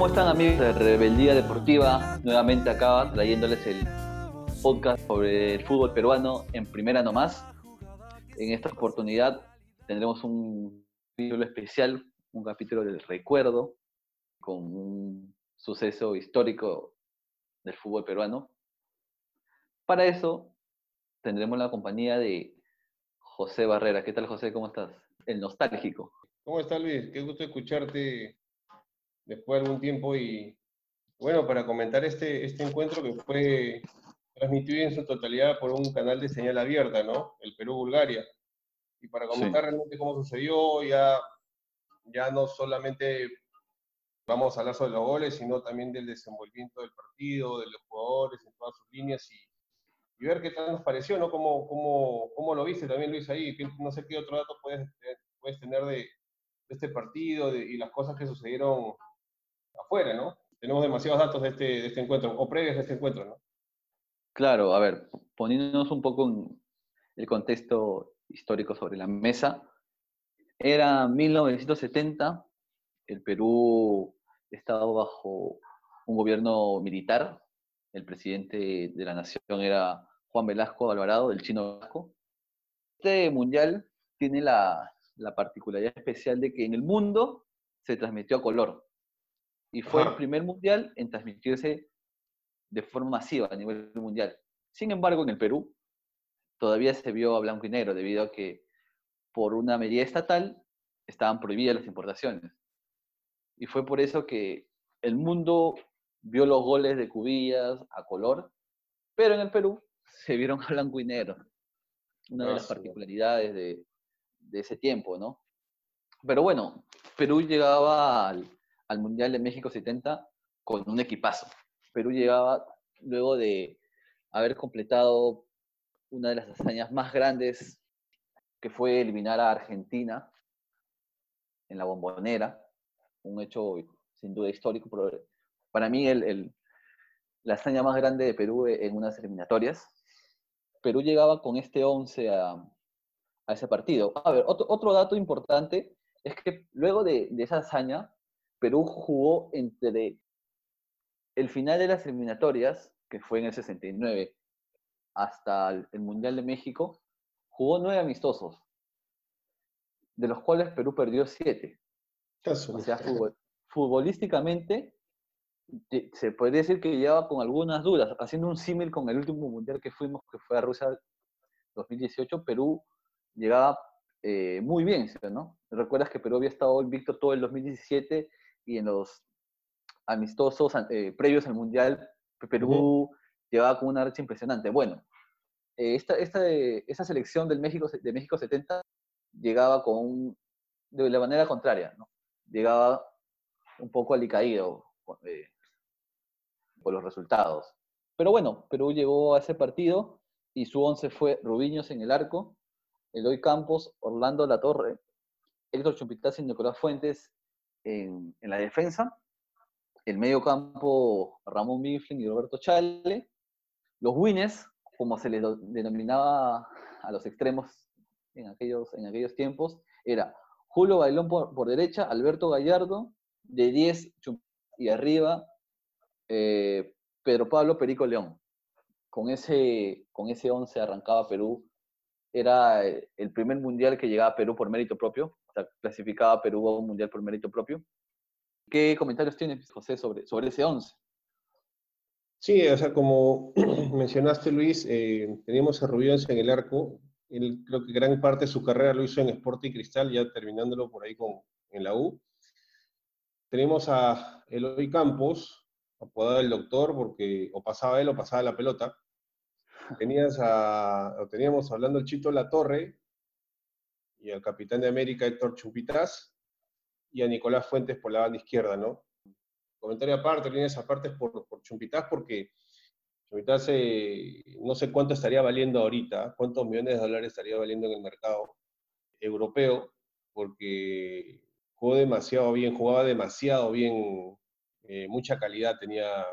¿Cómo están amigos de Rebeldía Deportiva? Nuevamente acá trayéndoles el podcast sobre el fútbol peruano en primera nomás. En esta oportunidad tendremos un capítulo especial, un capítulo del recuerdo, con un suceso histórico del fútbol peruano. Para eso tendremos la compañía de José Barrera. ¿Qué tal José? ¿Cómo estás? El nostálgico. ¿Cómo estás Luis? Qué gusto escucharte después de algún tiempo y bueno, para comentar este, este encuentro que fue transmitido en su totalidad por un canal de señal abierta, ¿no? El Perú-Bulgaria. Y para comentar realmente cómo sucedió, ya, ya no solamente vamos a hablar sobre los goles, sino también del desenvolvimiento del partido, de los jugadores en todas sus líneas y, y ver qué tal nos pareció, ¿no? ¿Cómo, cómo, cómo lo viste también, Luis, ahí? No sé qué otro dato puedes, puedes tener de, de este partido y las cosas que sucedieron afuera, ¿no? Tenemos demasiados datos de este, de este encuentro, o previos de este encuentro, ¿no? Claro, a ver, poniéndonos un poco en el contexto histórico sobre la mesa, era 1970, el Perú estaba bajo un gobierno militar, el presidente de la nación era Juan Velasco Alvarado, del chino Velasco. Este mundial tiene la particularidad especial de que en el mundo se transmitió a color y fue el primer mundial en transmitirse de forma masiva a nivel mundial. Sin embargo, en el Perú todavía se vio a blanco y negro debido a que por una medida estatal estaban prohibidas las importaciones. Y fue por eso que el mundo vio los goles de Cubillas a color, pero en el Perú se vieron a blanco y negro. Una de las particularidades de, de ese tiempo, ¿no? Pero bueno, Perú llegaba al, al Mundial de México 70 con un equipazo. Perú llegaba luego de haber completado una de las hazañas más grandes, que fue eliminar a Argentina en la bombonera, un hecho sin duda histórico, pero para mí el, la hazaña más grande de Perú en unas eliminatorias. Perú llegaba con este 11 a, ese partido. A ver, otro, dato importante es que luego de esa hazaña, Perú jugó entre el final de las eliminatorias, que fue en el 69, hasta el Mundial de México, jugó nueve amistosos, de los cuales Perú perdió siete. O sea, futbolísticamente se podría decir que llevaba con algunas dudas, haciendo un símil con el último mundial que fuimos, que fue a Rusia 2018, Perú llegaba eh, muy bien, ¿no? Recuerdas que Perú había estado invicto todo el 2017 y en los amistosos eh, previos al Mundial, Perú llevaba con una racha impresionante. Bueno, eh, esta, esta, esa selección del México, de México 70 llegaba con de la manera contraria, ¿no? Llegaba un poco alicaído eh, por los resultados. Pero bueno, Perú llegó a ese partido y su once fue Rubiños en el arco, Eloy Campos, Orlando La Torre, Héctor Chumpitaz y Nicolás Fuentes en, la defensa, el medio campo Ramón Mifflin y Roberto Chale, los winners, como se les denominaba a los extremos en aquellos, en aquellos tiempos, era Julio Bailón por, derecha, Alberto Gallardo, de 10 y arriba, eh, Pedro Pablo Perico León. Con ese, con ese 11 arrancaba Perú. Era el primer mundial que llegaba a Perú por mérito propio clasificaba Perú a un mundial por mérito propio. ¿Qué comentarios tienes, José, sobre, sobre ese 11? Sí, o sea, como mencionaste, Luis, eh, teníamos a Rubiales en el arco. Él, creo que gran parte de su carrera lo hizo en Sporting Cristal, ya terminándolo por ahí con, en la U. Tenemos a Eloy Campos, apodado el doctor, porque o pasaba él o pasaba la pelota. Tenías a, teníamos hablando el Chito La Torre, y al capitán de América Héctor Chumpitaz y a Nicolás Fuentes por la banda izquierda, ¿no? Comentario aparte, líneas aparte por, por porque Chumpitaz eh, no sé cuánto estaría valiendo ahorita, cuántos millones de dólares estaría valiendo en el mercado europeo, porque jugó demasiado bien, jugaba demasiado bien, eh, mucha calidad tenía,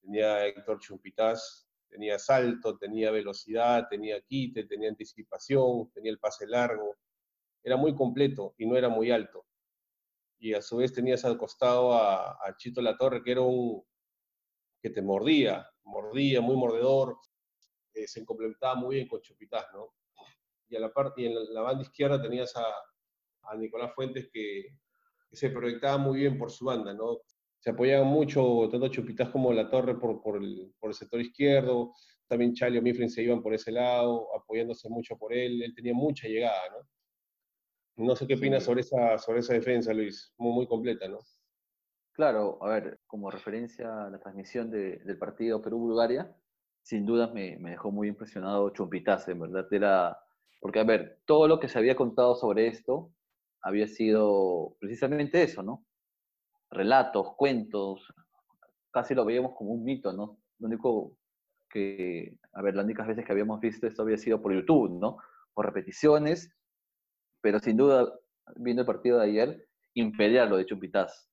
tenía Héctor Chumpitaz, tenía salto, tenía velocidad, tenía quite, tenía anticipación, tenía el pase largo. Era muy completo y no era muy alto. y a su vez tenías al costado a, Chito La Torre, que era un que te mordía, mordía, muy mordedor, eh, se complementaba muy bien con Chupitaz, ¿no? Y, a la parte, en la, banda izquierda tenías a, a Nicolás Fuentes que, que, se proyectaba muy bien por su banda, ¿no? Se apoyaban mucho tanto Chupitaz como La Torre por, por, el, por el sector izquierdo, también Chalio Mifflin se iban por ese lado, apoyándose mucho por él, él tenía mucha llegada, ¿no? No sé qué opinas sobre esa, sobre esa defensa, Luis, muy, muy completa, ¿no? Claro, a ver, como referencia a la transmisión del partido Perú-Bulgaria, sin duda me, me, dejó muy impresionado Chumpitaz, en verdad era, porque a ver, todo lo que se había contado sobre esto había sido precisamente eso, ¿no? Relatos, cuentos, casi lo veíamos como un mito, ¿no? Lo único que, a ver, las únicas veces que habíamos visto esto había sido por YouTube, ¿no? Por repeticiones pero sin duda, viendo el partido de ayer, impedía lo de Chumpitaz,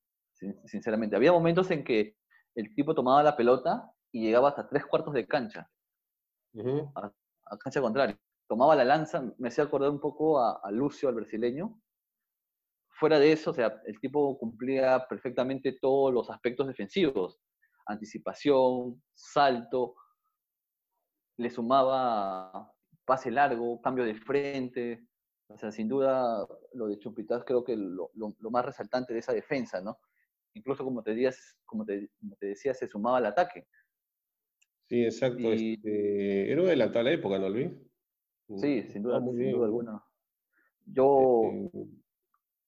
sinceramente. Había momentos en que el tipo tomaba la pelota y llegaba hasta tres cuartos de cancha, a, cancha contraria. Tomaba la lanza, me hacía acordar un poco a, Lucio, al brasileño. Fuera de eso, o sea, el tipo cumplía perfectamente todos los aspectos defensivos. Anticipación, salto, le sumaba pase largo, cambio de frente, o sea, sin duda, lo de Chumpitaz creo que lo, lo, más resaltante de esa defensa, ¿no? Incluso, como te, decías, como te, te decía, se sumaba al ataque. Sí, exacto. Este, era adelantado a la época, ¿no, Luis? Sí, sin duda, sin duda alguna. Yo, este,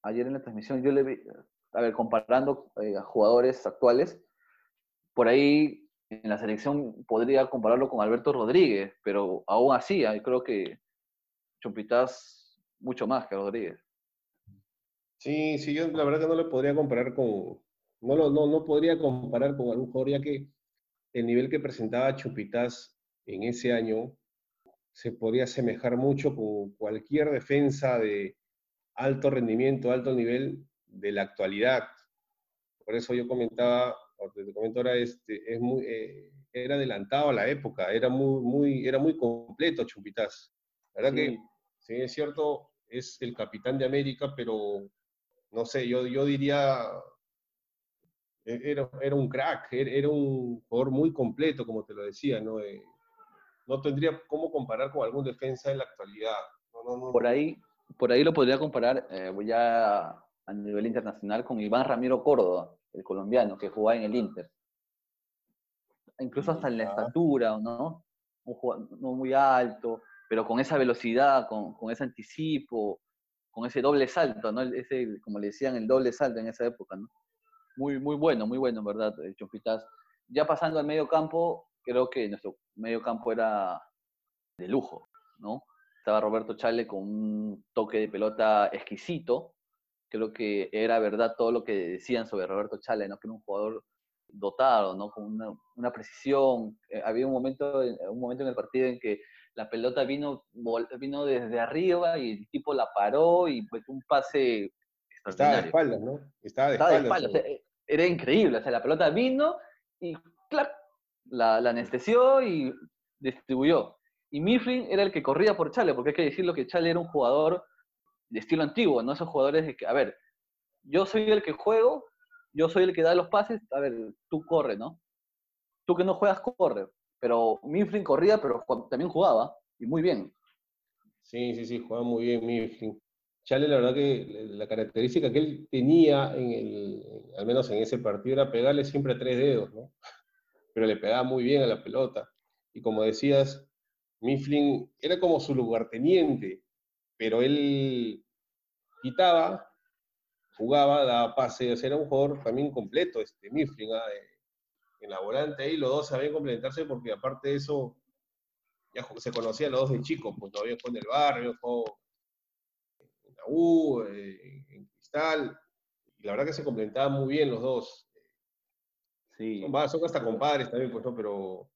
ayer en la transmisión, yo le vi, a ver, comparando eh, a jugadores actuales, por ahí en la selección podría compararlo con Alberto Rodríguez, pero aún así, creo que Chumpitaz mucho más que Rodríguez. Sí, sí, yo la verdad que no le podría comparar con, no, lo, no, no podría comparar con algún jugador, ya que el nivel que presentaba Chupitas en ese año se podría asemejar mucho con cualquier defensa de alto rendimiento, alto nivel de la actualidad. Por eso yo comentaba, o te comento ahora, este, es muy, eh, era adelantado a la época, era muy, muy, era muy completo Chupitas. La verdad que Sí, es cierto, es el capitán de América, pero no sé, yo, yo diría, e, era, era un crack, era un jugador muy completo, como te lo decía, ¿no? Eh, no tendría cómo comparar con algún defensa en la actualidad. por, ahí, por ahí lo podría comparar eh, ya a nivel internacional con Iván Ramiro Córdoba, el colombiano, que jugaba en el Inter. Incluso hasta en la estatura, ¿no? Un jugador no muy alto, pero con esa velocidad, con, con, ese anticipo, con ese doble salto, ¿no? Ese, como le decían, el doble salto en esa época, ¿no? Muy, muy bueno, muy bueno, en verdad, Chompitas. Ya pasando al medio campo, creo que nuestro medio campo era de lujo, ¿no? Estaba Roberto Chale con un toque de pelota exquisito. Creo que era verdad todo lo que decían sobre Roberto Chale, ¿no? Que era un jugador dotado, ¿no? Con una, una precisión. Eh, había un momento, un momento en el partido en que la pelota vino, vino desde arriba y el tipo la paró y pues un pase Estaba de espaldas, ¿no? Estaba de espaldas. era increíble, o sea, la pelota vino y ¡clap! La, la, anestesió y distribuyó. Y Mifflin era el que corría por Chale, porque hay que decirlo que Chale era un jugador de estilo antiguo, ¿no? Esos jugadores de que, a ver, yo soy el que juego, yo soy el que da los pases, a ver, tú corre, ¿no? Tú que no juegas, corre. Pero Mifflin corría, pero también jugaba, y muy bien. Sí, sí, sí, jugaba muy bien Mifflin. Chale, la verdad que la característica que él tenía, en el, al menos en ese partido, era pegarle siempre a tres dedos, ¿no? Pero le pegaba muy bien a la pelota. Y como decías, Mifflin era como su lugarteniente, pero él quitaba, jugaba, daba pases, era un jugador también completo, este Mifflin, ¿ah? en la volante ahí, los dos sabían complementarse porque aparte de eso, ya se conocían los dos de chicos, pues todavía fue en el barrio, fue en la U, eh, en Cristal, y la verdad que se complementaban muy bien los dos. Sí. Son, son hasta compadres también, pues no, pero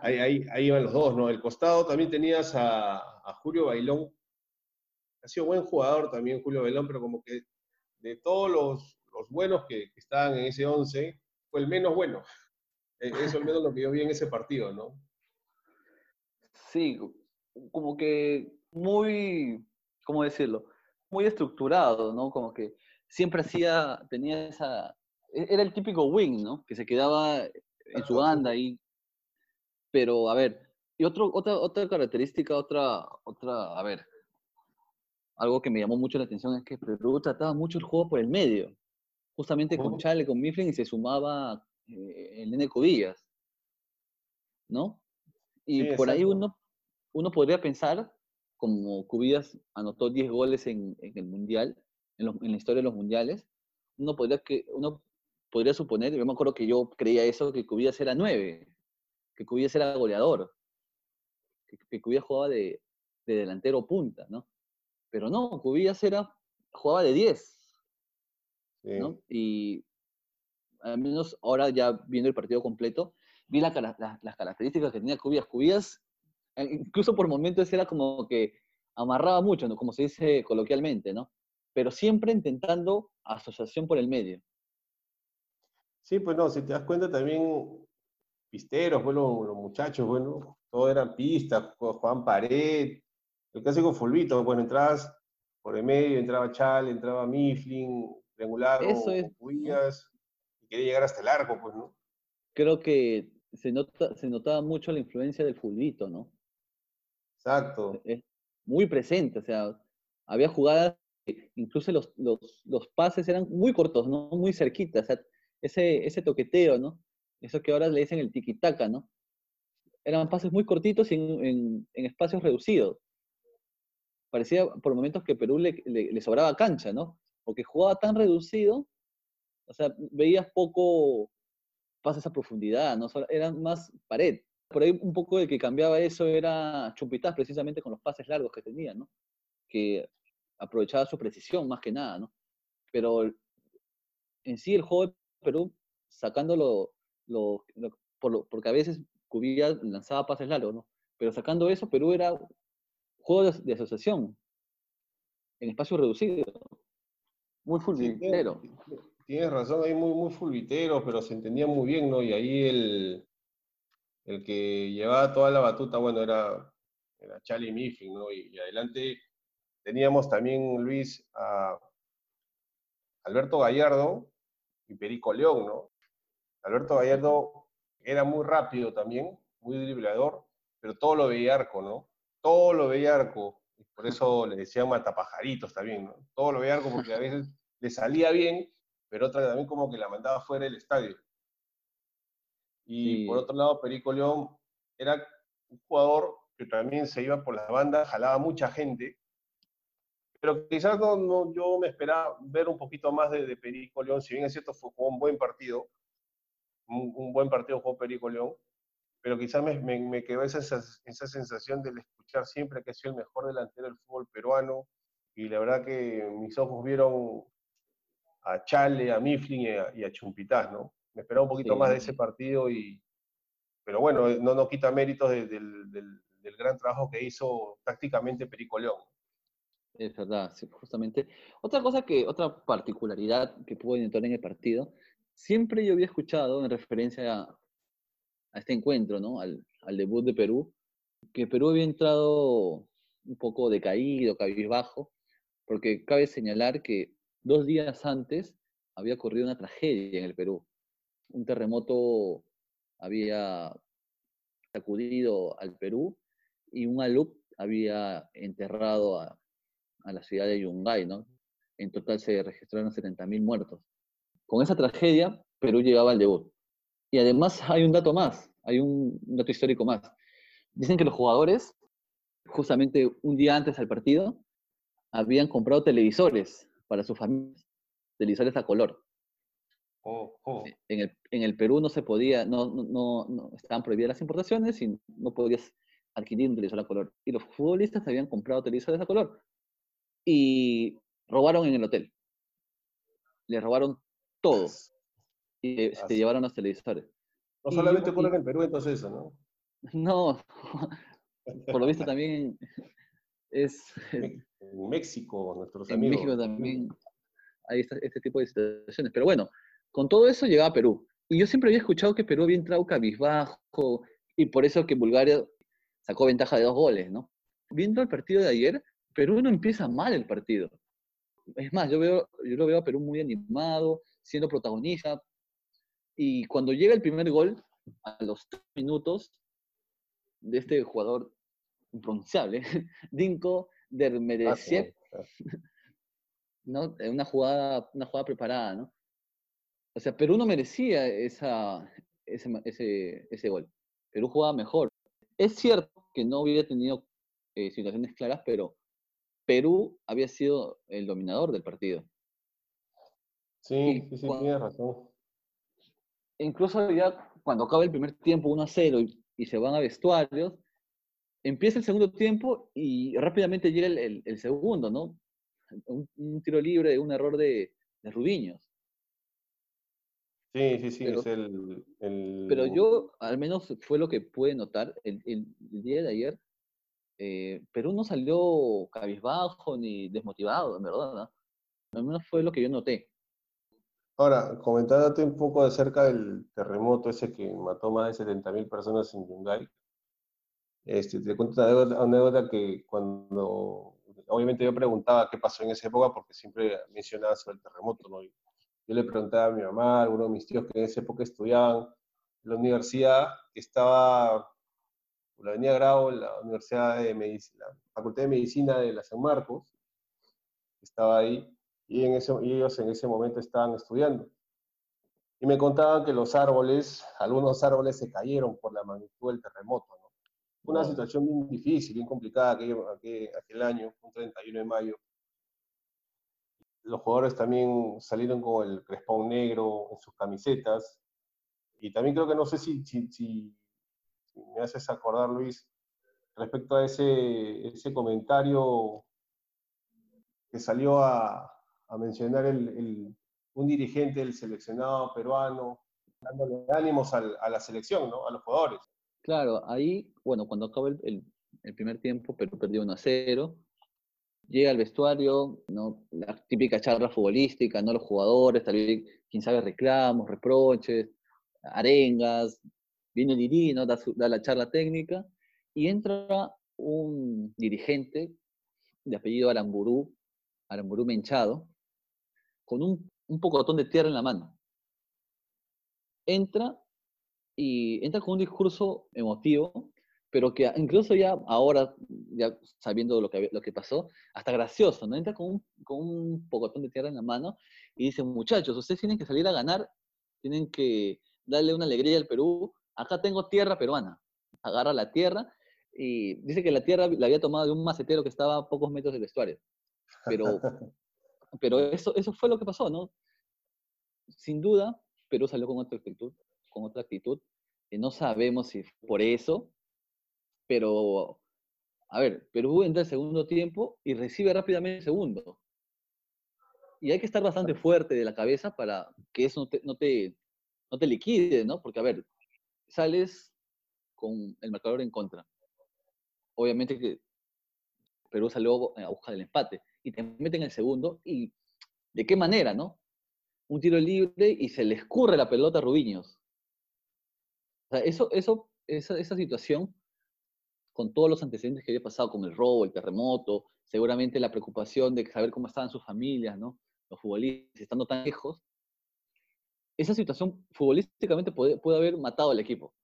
ahí, ahí, ahí iban los dos, ¿no? El costado también tenías a, a Julio Bailón, ha sido buen jugador también Julio Bailón, pero como que de todos los, los buenos que, que estaban en ese 11, fue el menos bueno. E, eso al menos lo que yo vi en ese partido, ¿no? Sí, como que muy, ¿cómo decirlo? Muy estructurado, ¿no? Como que siempre hacía, tenía esa, e, era el típico wing, ¿no? Que se quedaba en su banda ahí. Pero, a ver, y otro, otra, otra característica, otra, otra, a ver, algo que me llamó mucho la atención es que Perú trataba mucho el juego por el medio, justamente con Chale, con Mifflin, y se sumaba eh, el Nene Codillas, ¿no? Y por ahí uno, uno podría pensar, como Cubillas anotó 10 goles en, en el Mundial, en, en, la historia de los Mundiales, uno podría, que, uno podría suponer, yo me acuerdo que yo creía eso, que Cubillas era 9, que Cubillas era goleador, que, que Cubillas jugaba de, de delantero punta, ¿no? Pero no, Cubillas era, jugaba de 10. ¿no? Y al menos ahora ya viendo el partido completo, vi la, las características que tenía Cubillas. Cubillas, eh, incluso por momentos era como que amarraba mucho, ¿no? como se dice coloquialmente, ¿no? Pero siempre intentando asociación por el medio. Sí, pues no, si te das cuenta también, pisteros, bueno, los muchachos, bueno, todos eran pistas, Juan Pared, el clásico Fulvito, bueno, entrabas por el medio, entraba Chal, entraba Mifflin, triangular, Eso es, y quería llegar hasta el arco, pues, ¿no? Creo que se, nota, se notaba mucho la influencia del fulbito, ¿no? Exacto. Es muy presente, o sea, había jugadas, incluso los, los, los pases eran muy cortos, ¿no? Muy cerquitas, o sea, ese, ese toqueteo, ¿no? Eso que ahora le dicen el tiki-taka, ¿no? Eran pases muy cortitos en, espacios reducidos. Parecía por momentos que Perú le sobraba cancha, ¿no? Porque jugaba tan reducido, o sea, veías poco pases a profundidad, ¿no? Eran más pared. Por ahí un poco el que cambiaba eso era Chumpitaz, precisamente con los pases largos que tenía, ¿no? Que aprovechaba su precisión más que nada, ¿no? Pero en sí el juego de Perú, sacándolo, lo, por porque a veces Cubilla lanzaba pases largos, ¿no? Pero sacando eso, Perú era juego de, de asociación, en espacio reducido, muy fulminero. Sí, tienes razón, ahí muy, muy fulviteros, pero se entendía muy bien, ¿no? Y ahí el, el que llevaba toda la batuta, bueno, era, era Charlie Mifflin, ¿no? Y, y, adelante teníamos también, Luis, a Alberto Gallardo y Perico León, ¿no? Alberto Gallardo era muy rápido también, muy driblador, pero todo lo veía arco, ¿no? Todo lo veía arco. Y por eso le decían matapajaritos también, ¿no? Todo lo veía arco porque a veces le salía bien, pero otra también como que la mandaba fuera del estadio. Y sí. por otro lado, Perico León era un jugador que también se iba por las bandas, jalaba mucha gente, pero quizás no, no, yo me esperaba ver un poquito más de, de Perico León, si bien es cierto, fue, fue un buen partido, un, un, buen partido jugó Perico León, pero quizás me, me, me quedó esa, esa sensación de escuchar siempre que ha sido el mejor delantero del fútbol peruano, y la verdad que mis ojos vieron a Chale, a Mifflin y a, y a Chumpitaz, ¿no? Me esperaba un poquito sí. más de ese partido, y, pero bueno, no, no quita méritos de, de, del, del, gran trabajo que hizo tácticamente Perico León. Es verdad, sí, justamente. Otra cosa que, otra particularidad que pudo notar en el partido, siempre yo había escuchado en referencia a, este encuentro, ¿no? Al, debut de Perú, que Perú había entrado un poco decaído, cabizbajo, porque cabe señalar que dos días antes había ocurrido una tragedia en el Perú. Un terremoto había sacudido al Perú y un alumno había enterrado a, a, la ciudad de Yungay, ¿no? En total se registraron 70.000 muertos. Con esa tragedia, Perú llegaba al debut. Y además hay un dato más, hay un dato histórico más. Dicen que los jugadores, justamente un día antes del partido, habían comprado televisores para sus familias, televisores a color. Oh, oh. En, el, en, el, Perú no se podía, no, no, no, estaban prohibidas las importaciones y no podías adquirir un televisor a color. Y los futbolistas habían comprado televisores a color y robaron en el hotel. Les robaron todo y Así. se llevaron los televisores. No solamente ocurre en el Perú, entonces eso, ¿no? No, por lo visto también es... En México, nuestros en amigos. En México también hay este, este, tipo de situaciones. Pero bueno, con todo eso llegaba a Perú. Y yo siempre había escuchado que Perú había entrado cabizbajo y por eso que Bulgaria sacó ventaja de dos goles, ¿no? Viendo el partido de ayer, Perú no empieza mal el partido. es más, yo, veo, yo lo veo a Perú muy animado, siendo protagonista. Y cuando llega el primer gol, a los tres minutos, de este jugador impronunciable, Dinko Dermedesiev, ah, ¿no? Una jugada, una jugada preparada, ¿no? O sea, Perú no merecía esa, ese, ese, ese gol. Perú jugaba mejor. Es cierto que no hubiera tenido eh, situaciones claras, pero Perú había sido el dominador del partido. Sí, sí, sí, tienes razón. Incluso ya cuando acaba el primer tiempo 1 a 0 y, se van a vestuarios, empieza el segundo tiempo y rápidamente llega el, segundo, ¿no? Un, tiro libre, un error de, de Rubiños. Sí, sí, sí, es el, Pero yo, al menos fue lo que pude notar el, día de ayer, eh, Perú no salió cabizbajo ni desmotivado, en verdad, ¿no? Al menos fue lo que yo noté. Ahora, comentándote un poco acerca del terremoto ese que mató más de 70.000 personas en Yungay, este, te cuento una anécdota, que cuando, obviamente yo preguntaba qué pasó en esa época porque siempre mencionaba sobre el terremoto, ¿no? yo le preguntaba a mi mamá, a algunos de mis tíos que en esa época estudiaban en la universidad, que estaba la Avenida Grau, la Universidad de Medicina, la Facultad de Medicina de la San Marcos, estaba ahí, y, en ese, ellos en ese momento estaban estudiando. Y me contaban que los árboles, algunos árboles se cayeron por la magnitud del terremoto. ¿no? Una situación bien difícil, bien complicada aquel, aquel, año, un 31 de mayo. Los jugadores también salieron con el crespón negro en sus camisetas. Y también creo que no sé si, si, si, me haces acordar, Luis, respecto a ese, ese comentario que salió a, a mencionar el, un dirigente del seleccionado peruano, dándole ánimos a la selección, ¿no? A los jugadores. Claro, ahí, bueno, cuando acaba el, primer tiempo, Perú perdió 1 a 0. Llega al vestuario, ¿no? La típica charla futbolística, ¿no? Los jugadores, tal vez, quién sabe, reclamos, reproches, arengas. Viene Dirino, da, da la charla técnica y entra un dirigente de apellido Aramburú, Aramburú Menchado, con un, un pocotón de tierra en la mano. Entra y entra con un discurso emotivo, pero que incluso ya ahora, ya sabiendo lo que, lo que pasó, hasta gracioso, ¿no? Entra con un, con un pocotón de tierra en la mano y dice, muchachos, ustedes tienen que salir a ganar, tienen que darle una alegría al Perú, acá tengo tierra peruana. Agarra la tierra y dice que la tierra la había tomado de un macetero que estaba a pocos metros del vestuario. Pero pero eso, eso fue lo que pasó, ¿no? Sin duda, Perú salió con otra actitud, con otra actitud. que no sabemos si fue por eso, pero, a ver, Perú entra el segundo tiempo y recibe rápidamente el segundo. Y hay que estar bastante fuerte de la cabeza para que eso no te, no te, no te liquide, ¿no? Porque, a ver, sales con el marcador en contra. Obviamente que Perú salió a buscar el empate y te meten el segundo y ¿de qué manera, no? Un tiro libre y se le escurre la pelota a Rubiños. O sea, eso, eso, esa, esa situación, con todos los antecedentes que había pasado, como el robo, el terremoto, seguramente la preocupación de saber cómo estaban sus familias, ¿no? Los futbolistas estando tan lejos, esa situación futbolísticamente puede, puede haber matado al equipo.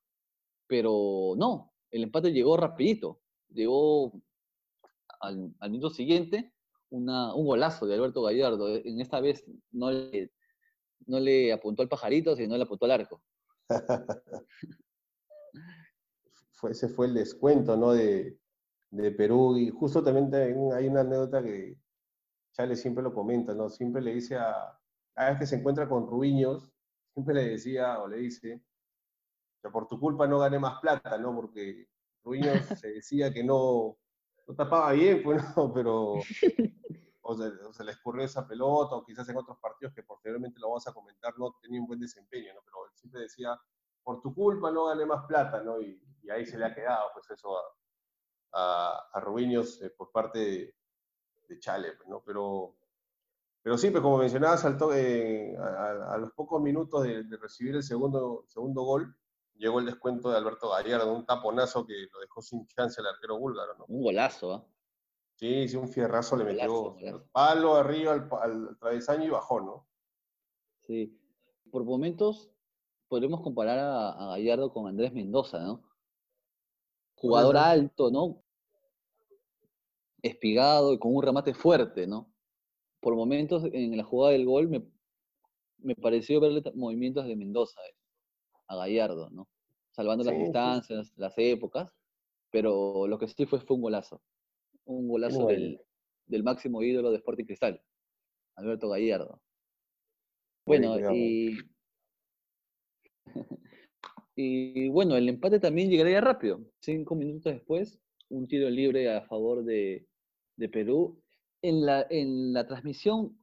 Pero no, el empate llegó rapidito, llegó al, al minuto siguiente un golazo de Alberto Gallardo. En esta vez no le, no le apuntó al pajarito, sino le apuntó al arco. ese fue el descuento ¿no? de, Perú. Y justo también hay una anécdota que Chale siempre lo comenta, ¿no? Siempre le dice a, cada vez que se encuentra con Rubiños, siempre le decía o le dice, por tu culpa no gané más plata, ¿no? Porque Rubiños se decía que no, no tapaba bien, pues no, pero o se, le escurrió esa pelota, o quizás en otros partidos que posteriormente lo vamos a comentar, no tenía un buen desempeño, ¿no? Pero él siempre decía, por tu culpa no gané más plata, ¿no? Y, ahí se le ha quedado, pues eso a, a, a Rubiños eh, por parte de, de Chale, pues, ¿no? Pero, pero sí, pues como mencionabas, saltó, eh, a, los pocos minutos de, recibir el segundo, segundo gol, llegó el descuento de Alberto Gallardo, un taponazo que lo dejó sin chance el arquero búlgaro, ¿no? Un golazo, ¿ah? Sí, sí, un fierrazo le metió palo arriba al, al, travesaño y bajó, ¿no? Sí. Por momentos podemos comparar a, Gallardo con Andrés Mendoza, ¿no? Jugador alto, ¿no? Espigado y con un remate fuerte, ¿no? Por momentos en la jugada del gol me, me pareció verle movimientos de Mendoza eh, a Gallardo, ¿no? Salvando las distancias, las épocas, pero lo que sí fue fue un golazo un golazo del, máximo ídolo de Sporting Cristal, Alberto Gallardo. Bueno, y, y bueno, el empate también llegaría rápido. Cinco minutos después, un tiro libre a favor de, Perú. En la, en la transmisión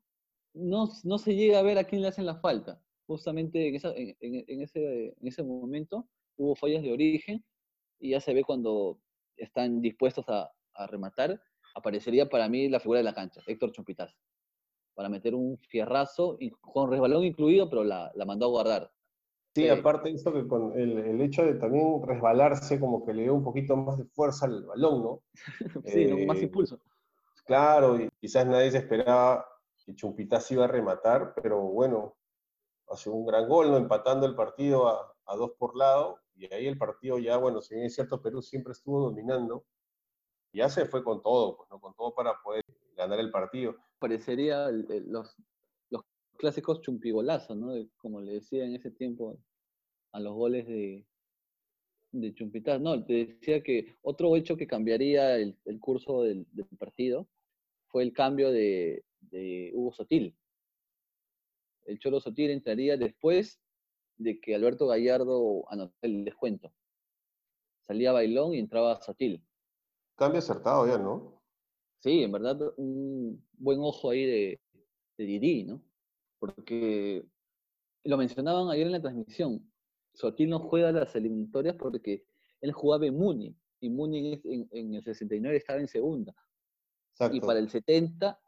no, no, se llega a ver a quién le hacen la falta. Justamente en, en, ese, en ese momento hubo fallas de origen y ya se ve cuando están dispuestos a, a rematar, aparecería para mí la figura de la cancha, Héctor Chumpitaz, para meter un fierrazo, con resbalón incluido, pero la, mandó a guardar. Sí, aparte esto que con el, hecho de también resbalarse, como que le dio un poquito más de fuerza al balón, ¿no? sí, más eh, impulso. Claro, y quizás nadie se esperaba que Chumpitaz iba a rematar, pero bueno, hace un gran gol, ¿no? Empatando el partido a, a dos por lado, y ahí el partido ya, bueno, si bien es cierto, Perú siempre estuvo dominando, ya se fue con todo, pues, ¿no? con todo para poder ganar el partido. Parecería los, los clásicos chumpigolazos, ¿no? Como le decía en ese tiempo a los goles de, de. No, te decía que otro hecho que cambiaría el, curso del, partido fue el cambio de, Hugo Sotil. El Cholo Sotil entraría después de que Alberto Gallardo anotó el descuento. Salía Bailón y entraba Sotil. Cambio acertado ya, ¿no? Sí, en verdad, un buen ojo ahí de, de Didi, ¿no? Porque lo mencionaban ayer en la transmisión. Sotil no juega las eliminatorias porque él jugaba en Muni, y Muni en, el 69 estaba en segunda. Y para el 70,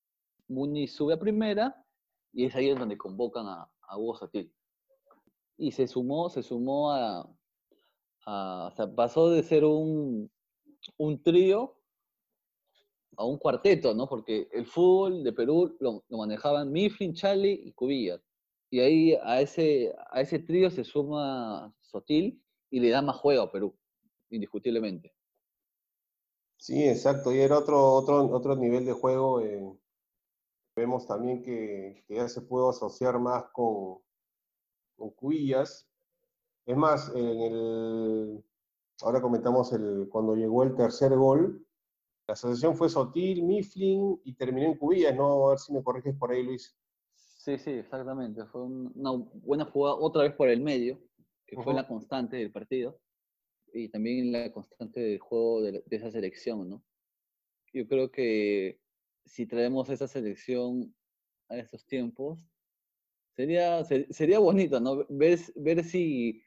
Muni sube a primera, y es ahí donde convocan a, a Hugo Sotil. Y se sumó, se sumó a, o sea, pasó de ser un, un trío a un cuarteto, ¿no? Porque el fútbol de Perú lo, manejaban Mifflin, Charlie y Cubillas. Y ahí a ese, a ese trío se suma Sotil y le da más juego a Perú, indiscutiblemente. Sí, exacto. Y era otro, otro, otro nivel de juego. Eh, vemos también que, ya se puede asociar más con, con Cubillas. Es más, en el, ahora comentamos el, cuando llegó el tercer gol, la asociación fue Sotil, Mifflin y terminó en Cubillas, ¿no? A ver si me corriges por ahí, Luis. Sí, sí, exactamente. Fue una buena jugada otra vez por el medio, que fue la constante del partido y también la constante del juego de, esa selección, ¿no? Yo creo que si traemos esa selección a estos tiempos, sería, sería bonito, ¿no? Ver, ver si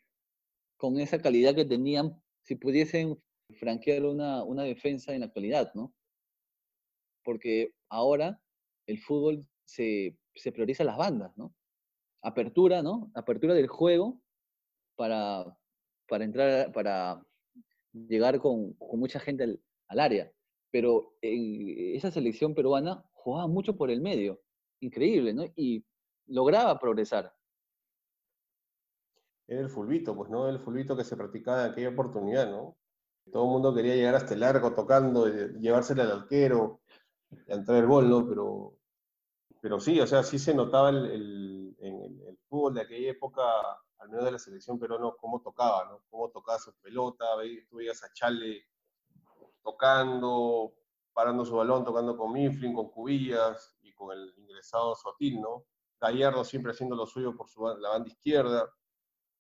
con esa calidad que tenían si pudiesen franquear una, una defensa en la actualidad, ¿no? Porque ahora el fútbol se, se prioriza las bandas, ¿no? Apertura, ¿no? Apertura del juego para, para entrar, para llegar con, con mucha gente al, al, área. Pero en esa selección peruana jugaba mucho por el medio. Increíble, ¿no? Y lograba progresar. Era el fulbito, pues, ¿no? El fulbito que se practicaba en aquella oportunidad, ¿no? Todo el mundo quería llegar hasta el arco tocando, llevársela al arquero, entrar el gol, ¿no? Pero, pero sí, o sea, sí se notaba el, en el, fútbol de aquella época, al menos de la selección peruana, cómo tocaba, ¿no? Cómo tocaba su pelota, tú veías a Chale tocando, parando su balón, tocando con Mifflin, con Cubillas y con el ingresado Sotil, ¿no? Gallardo siempre haciendo lo suyo por su, la banda izquierda.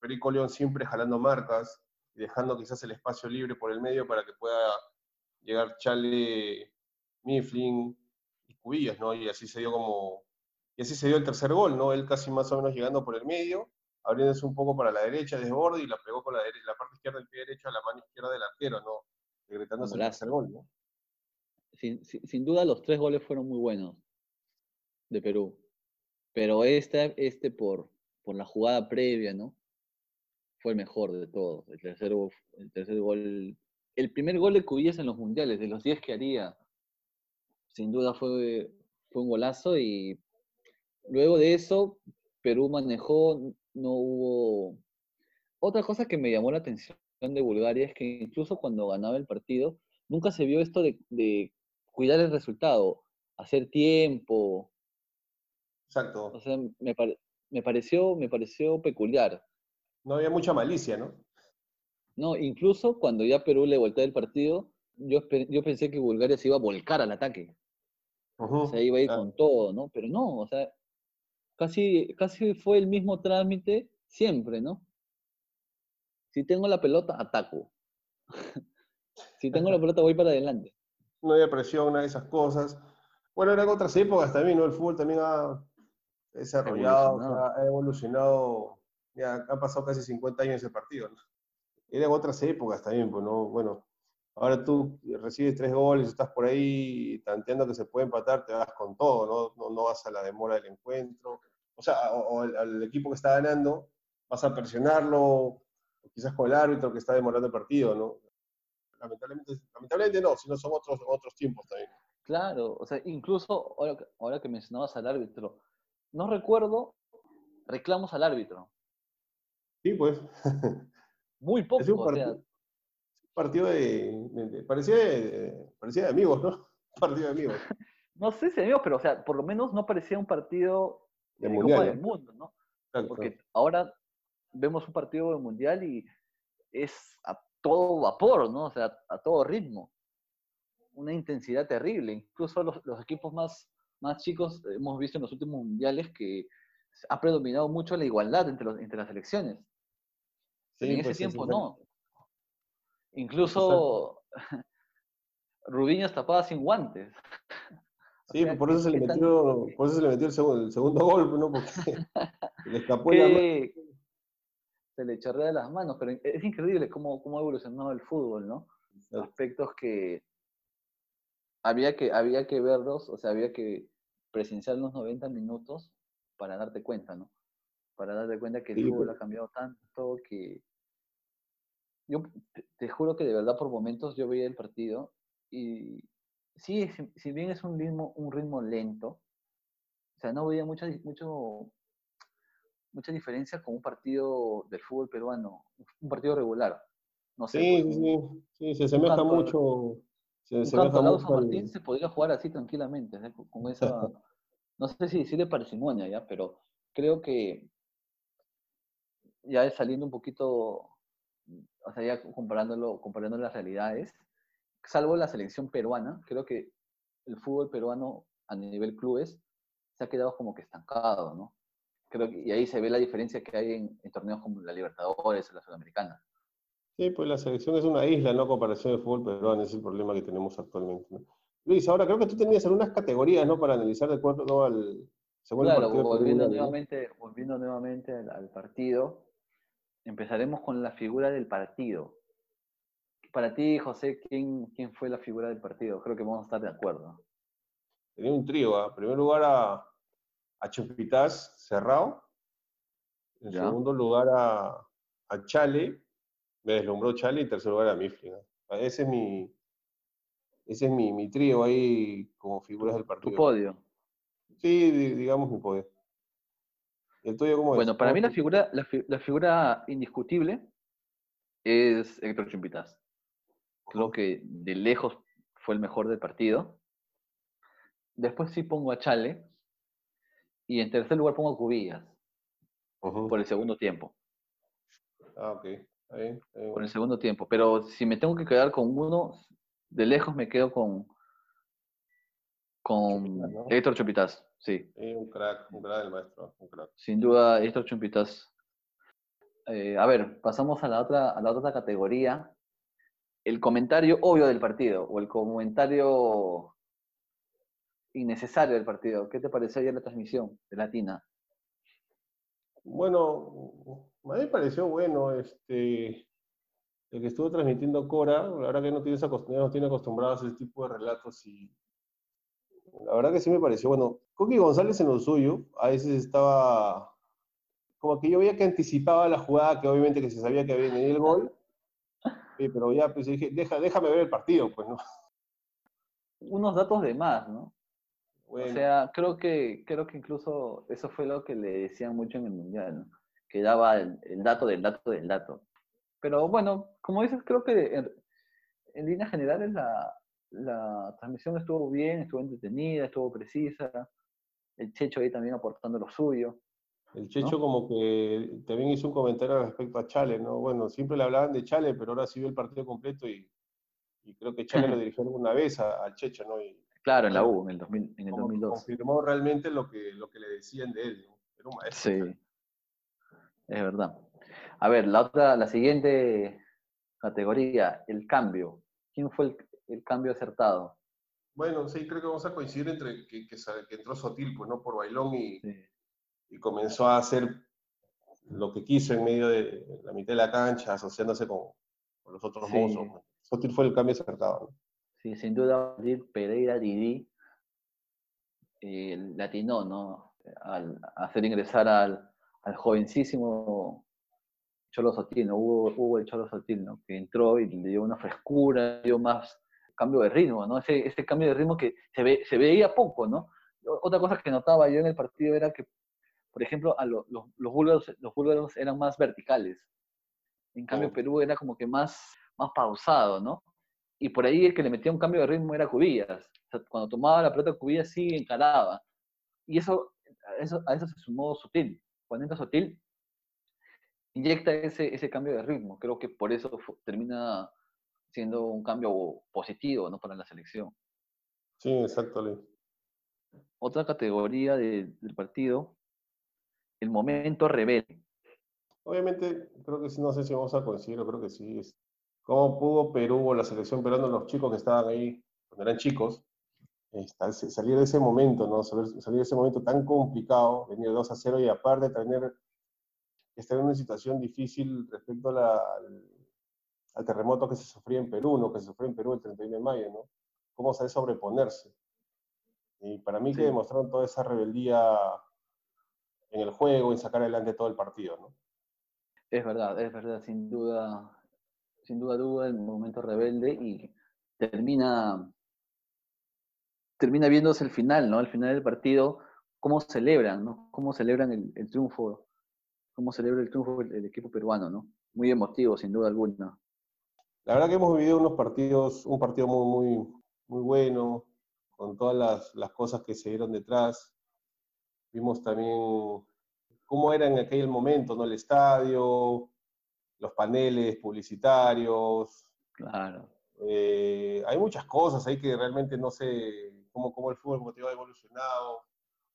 Perico León siempre jalando marcas y dejando quizás el espacio libre por el medio para que pueda llegar Chale, Mifflin y Cubillas, ¿no? Y así se dio como, y así se dio el tercer gol, ¿no? Él casi más o menos llegando por el medio, abriéndose un poco para la derecha, desborde, y la pegó con la, la parte izquierda del pie derecho a la mano izquierda del arquero, ¿no? Decretándose el tercer gol, ¿no? Sin, sin, duda los tres goles fueron muy buenos de Perú. Pero este, este por, por la jugada previa, ¿no? fue el mejor de todos. El tercer, el tercer gol, el primer gol de Cubillas en los mundiales, de los 10 que haría, sin duda fue, fue un golazo y luego de eso Perú manejó, no hubo... Otra cosa que me llamó la atención de Bulgaria es que incluso cuando ganaba el partido, nunca se vio esto de, cuidar el resultado, hacer tiempo. Exacto. O sea, me, me, pareció, me pareció peculiar. No había mucha malicia, ¿no? No, incluso cuando ya Perú le volteó el partido, yo, yo pensé que Bulgaria se iba a volcar al ataque. o sea, iba a ir con todo, ¿no? Pero no, o sea, casi, casi fue el mismo trámite siempre, ¿no? Si tengo la pelota, ataco. si tengo la pelota, voy para adelante. No había presión, nada de esas cosas. Bueno, eran otras épocas también, ¿no? El fútbol también ha desarrollado, ha evolucionado. Ya han pasado casi 50 años ese partido, ¿no? Eran otras épocas también, pues, ¿no? Bueno, ahora tú recibes tres goles, estás por ahí tanteando que se puede empatar, te vas con todo, ¿no? No, vas a la demora del encuentro. O sea, o, al, equipo que está ganando, vas a presionarlo, quizás con el árbitro que está demorando el partido, ¿no? Lamentablemente, lamentablemente no, sino son otros, otros tiempos también. Claro, o sea, incluso ahora, que mencionabas al árbitro, no recuerdo reclamos al árbitro. Sí, pues. Muy poco. un partido, partido de, parecía, de, parecía de amigos, ¿no? partido de amigos. no sé si amigos, pero o sea, por lo menos no parecía un partido de, Copa del Mundo, ¿no? Porque ahora vemos un partido de mundial y es a todo vapor, ¿no? O sea, a todo ritmo. Una intensidad terrible. Incluso los, los equipos más, más chicos hemos visto en los últimos mundiales que ha predominado mucho la igualdad entre, los, entre las elecciones. en ese pues, tiempo no. Incluso Rubiño tapaba sin guantes. Sí, por, eso se le metió, por eso se le metió el segundo, el segundo gol, ¿no? Porque le escapó la se le chorrea de las manos, pero es increíble cómo, cómo ha evolucionado el fútbol, ¿no? Aspectos que había, que había que verlos, o sea, había que presenciar los 90 minutos para darte cuenta, ¿no? Para darte cuenta que el fútbol ha cambiado tanto que... Yo te, juro que de verdad por momentos yo veía el partido y sí, si, bien es un ritmo, un ritmo lento, o sea, no veía mucho, mucho mucha diferencia con un partido del fútbol peruano, un partido regular. No sé, sí, pues, sí, sí, se asemeja mucho. Se asemeja San Martín se podría jugar así tranquilamente, con esa, no sé si decirle parsimonia ya, pero creo que ya saliendo un poquito, o sea, ya comparándolo, comparando las realidades, salvo la selección peruana, creo que el fútbol peruano a nivel clubes se ha quedado como que estancado, ¿no? Creo que, y ahí se ve la diferencia que hay en, torneos como la Libertadores o la Sudamericana. Sí, pues la selección es una isla, ¿no? Comparación de fútbol peruano, es el problema que tenemos actualmente. Luis, ahora creo que tú tenías algunas categorías, ¿no? Para analizar de acuerdo al segundo claro, partido. Volviendo nuevamente, volviendo nuevamente al, partido, empezaremos con la figura del partido. Para ti, José, ¿quién, ¿quién fue la figura del partido? Creo que vamos a estar de acuerdo. Tenía un trío, ¿ah? En primer lugar a a Chupitas Cerrado. En segundo lugar a, a, Chale, me deslumbró Chale y en tercer lugar a Mifflin. Ese es mi, ese es mi, mi trío ahí como figuras del partido. ¿Tu podio? Sí, digamos mi podio. ¿El tuyo cómo es? Bueno, para mí la figura, la, figura indiscutible es Héctor Chumpitas. Creo que de lejos fue el mejor del partido. Después sí pongo a Chale, y en tercer lugar pongo Cubillas. Por el segundo tiempo. Ah, ok. Ahí, Por el segundo tiempo. Pero si me tengo que quedar con uno, de lejos me quedo con. Con Héctor Chumpitas, sí. un crack, un crack del maestro, un crack. Sin duda, Héctor Chumpitas. Eh, a ver, pasamos a la, otra, a la otra categoría. El comentario obvio del partido, o el comentario innecesario del partido. ¿Qué te pareció ayer la transmisión de Latina? Bueno, a mí me pareció bueno este, el que estuvo transmitiendo Cora. La verdad que no tiene, no tiene acostumbrados a ese tipo de relatos y la verdad que sí me pareció bueno. Coqui González en lo suyo, a veces estaba como que yo veía que anticipaba la jugada, que obviamente que se sabía que había venido el gol, pero ya pues dije, Deja, déjame ver el partido, pues no. unos datos de más, ¿no? O sea, creo que, creo que incluso eso fue lo que le decían mucho en el Mundial, ¿no? Que daba el, dato del dato del dato. Pero bueno, como dices, creo que en, en líneas generales la, la transmisión estuvo bien, estuvo entretenida, estuvo precisa. El Checho ahí también aportando lo suyo. El Checho como que también hizo un comentario respecto a Chale, ¿no? Bueno, siempre le hablaban de Chale, pero ahora sí vio el partido completo y, creo que Chale lo dirigió alguna vez al Checho, ¿no? Claro, en la U, en el, 2000, en el 2002. Confirmó realmente lo que, lo que le decían de él, ¿no? Era un maestro. Sí, es verdad. A ver, la otra, la siguiente categoría, el cambio. ¿Quién fue el, el cambio acertado? Bueno, sí, creo que vamos a coincidir entre que, que, entró Sotil, pues, ¿no? Por Bailón y, y comenzó a hacer lo que quiso en medio de la mitad de la cancha, asociándose con, los otros mozos. Sotil fue el cambio acertado. Sí, sin duda, Pereira Didi eh, latinó, ¿no? Al hacer ingresar al, al jovencísimo Cholo Sotil, ¿no? Hubo, el Cholo Sotil, ¿no? Que entró y le dio una frescura, dio más cambio de ritmo, ¿no? Ese, ese cambio de ritmo que se, ve, se veía poco, ¿no? Otra cosa que notaba yo en el partido era que por ejemplo, a los, los, búlgaros, los búlgaros eran más verticales. En cambio, Perú era como que más, más pausado, ¿no? Y por ahí el que le metía un cambio de ritmo era Cubillas. cuando tomaba la pelota Cubillas sí encaraba. Y eso, eso, a eso se sumó Sutil. Cuando entra Sutil, inyecta ese, ese cambio de ritmo. Creo que por eso termina siendo un cambio positivo ¿no? para la selección. Sí, exacto. Otra categoría del partido el momento rebelde. Obviamente, creo que sí, no sé si vamos a coincidir, creo que sí. Es, ¿Cómo pudo Perú o la selección peruana, los chicos que estaban ahí cuando eran chicos, salir de ese momento, ¿no? Salir, de ese momento tan complicado, venir 2 a 0 y aparte tener, estar en una situación difícil respecto al, terremoto que se sufría en Perú, ¿no? Que se sufrió en Perú el 31 de mayo, ¿no? Cómo saber sobreponerse. Y para mí que demostraron toda esa rebeldía en el juego, y sacar adelante todo el partido, ¿no? Es verdad, es verdad, sin duda, sin duda, duda, el momento rebelde y termina, termina viéndose el final, ¿no? El final del partido, cómo celebran, ¿no? Cómo celebran el, triunfo, cómo celebra el triunfo el, equipo peruano, ¿no? Muy emotivo, sin duda alguna. La verdad que hemos vivido unos partidos, un partido muy, muy, muy bueno, con todas las, las cosas que se dieron detrás. Vimos también cómo era en aquel momento, ¿no? El estadio, los paneles publicitarios. Claro. Eh, hay muchas cosas ahí que realmente no sé cómo, cómo el fútbol como ha evolucionado,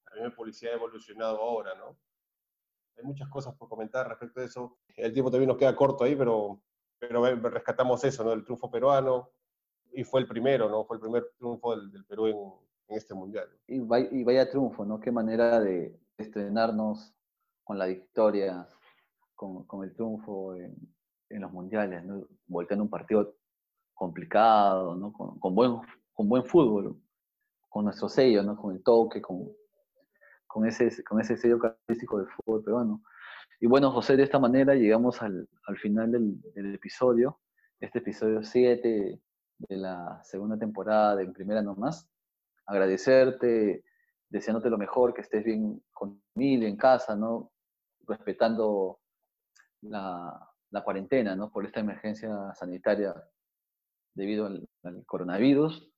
también la policía ha evolucionado ahora, ¿no? Hay muchas cosas por comentar respecto a eso. El tiempo también nos queda corto ahí, pero, pero rescatamos eso, ¿no? El triunfo peruano, y fue el primero, ¿no? Fue el primer triunfo del, del Perú en, en este mundial. Y vaya, y vaya triunfo, ¿no? Qué manera de estrenarnos con la victoria, con, con el triunfo en, en, los mundiales, ¿no? Volteando un partido complicado, ¿no? Con, con, buen, con buen fútbol, con nuestro sello, ¿no? Con el toque, con, con, ese, con ese sello característico del fútbol peruano. Y bueno, José, de esta manera llegamos al, al final del, del, episodio, este episodio 7 de la segunda temporada de En Primera Nomás agradecerte, deseándote lo mejor, que estés bien con familia, en casa, ¿no? Respetando la, cuarentena, ¿no? Por esta emergencia sanitaria debido al, coronavirus.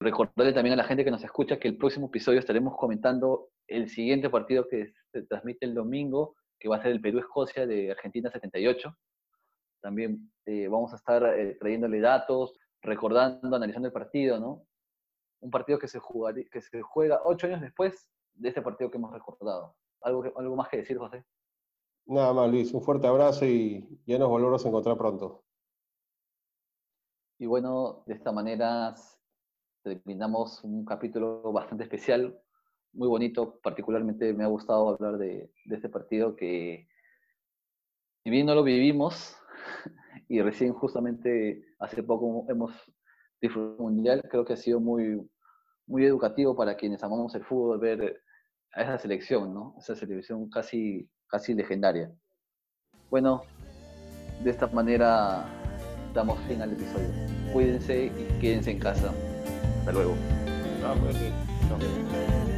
Recordarle también a la gente que nos escucha que el próximo episodio estaremos comentando el siguiente partido que se transmite el domingo, que va a ser el Perú-Escocia de Argentina 78. También eh, vamos a estar eh, trayéndole datos, recordando, analizando el partido, ¿no? un partido que se, que juega ocho años después de este partido que hemos recordado. ¿Algo, ¿Algo más que decir, José? Nada más, Luis. Un fuerte abrazo y ya nos volvemos a encontrar pronto. Y bueno, de esta manera terminamos un capítulo bastante especial, muy bonito. Particularmente me ha gustado hablar de, de este partido que, si bien no lo vivimos, y recién justamente hace poco hemos disfrutado mundial, creo que ha sido muy, muy educativo para quienes amamos el fútbol ver a esa selección, ¿no? Esa selección casi, casi legendaria. Bueno, de esta manera damos fin al episodio. Cuídense y quédense en casa. Hasta luego. Cuídate. Chao.